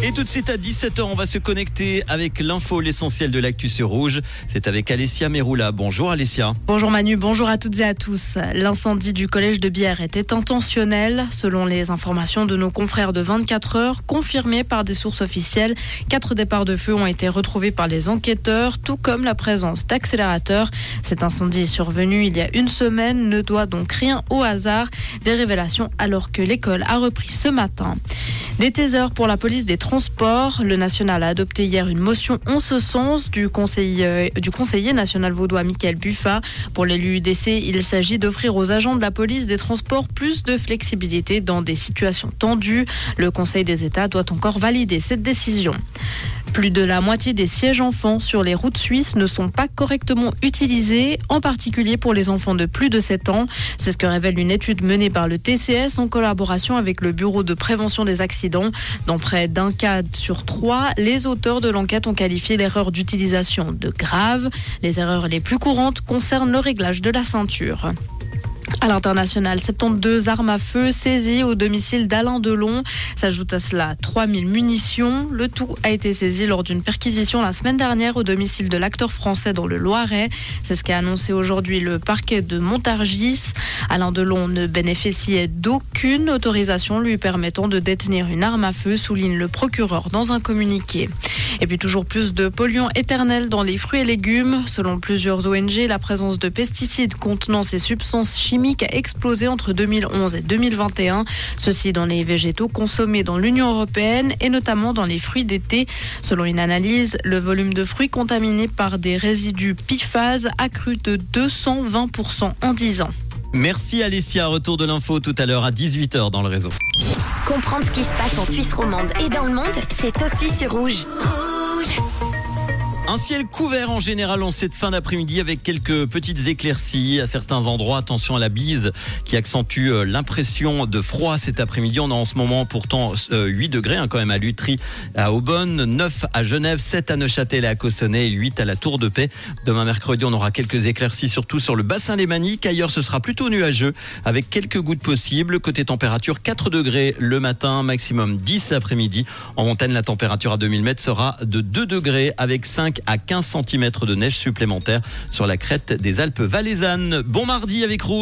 Et tout de suite à 17h, on va se connecter avec l'info, l'essentiel de l'actu sur Rouge. C'est avec Alessia Meroula. Bonjour Alessia. Bonjour Manu, bonjour à toutes et à tous. L'incendie du collège de Bière était intentionnel. Selon les informations de nos confrères de 24 heures, confirmées par des sources officielles, quatre départs de feu ont été retrouvés par les enquêteurs, tout comme la présence d'accélérateurs. Cet incendie est survenu il y a une semaine, ne doit donc rien au hasard. Des révélations alors que l'école a repris ce matin. Des pour la police des transports. Le national a adopté hier une motion en ce sens du conseiller, du conseiller national vaudois Michael Buffa. Pour l'élu UDC, il s'agit d'offrir aux agents de la police des transports plus de flexibilité dans des situations tendues. Le Conseil des États doit encore valider cette décision. Plus de la moitié des sièges enfants sur les routes suisses ne sont pas correctement utilisés, en particulier pour les enfants de plus de 7 ans. C'est ce que révèle une étude menée par le TCS en collaboration avec le Bureau de prévention des accidents. Dans près d'un cas sur trois, les auteurs de l'enquête ont qualifié l'erreur d'utilisation de grave. Les erreurs les plus courantes concernent le réglage de la ceinture. À l'international, 72 armes à feu saisies au domicile d'Alain Delon. S'ajoute à cela 3000 munitions. Le tout a été saisi lors d'une perquisition la semaine dernière au domicile de l'acteur français dans le Loiret. C'est ce qu'a annoncé aujourd'hui le parquet de Montargis. Alain Delon ne bénéficiait d'aucune autorisation lui permettant de détenir une arme à feu, souligne le procureur dans un communiqué. Et puis toujours plus de polluants éternels dans les fruits et légumes. Selon plusieurs ONG, la présence de pesticides contenant ces substances chimiques a explosé entre 2011 et 2021. Ceci dans les végétaux consommés dans l'Union européenne et notamment dans les fruits d'été. Selon une analyse, le volume de fruits contaminés par des résidus PFAS a cru de 220% en 10 ans. Merci Alessia. Retour de l'info tout à l'heure à 18h dans le réseau. Comprendre ce qui se passe en Suisse romande et dans le monde, c'est aussi sur Rouge. Un ciel couvert en général en cette fin d'après-midi avec quelques petites éclaircies à certains endroits. Attention à la bise qui accentue euh, l'impression de froid cet après-midi. On a en ce moment pourtant 8 euh, degrés hein, quand même à Lutry, à Aubonne, 9 à Genève, 7 à Neuchâtel et à Cossonay et 8 à la Tour de Paix. Demain mercredi, on aura quelques éclaircies surtout sur le bassin lémanique. Ailleurs, ce sera plutôt nuageux avec quelques gouttes possibles. Côté température, 4 degrés le matin, maximum 10 après-midi. En montagne, la température à 2000 mètres sera de 2 degrés avec 5 à 15 cm de neige supplémentaire sur la crête des Alpes valaisannes. Bon mardi avec Rouge.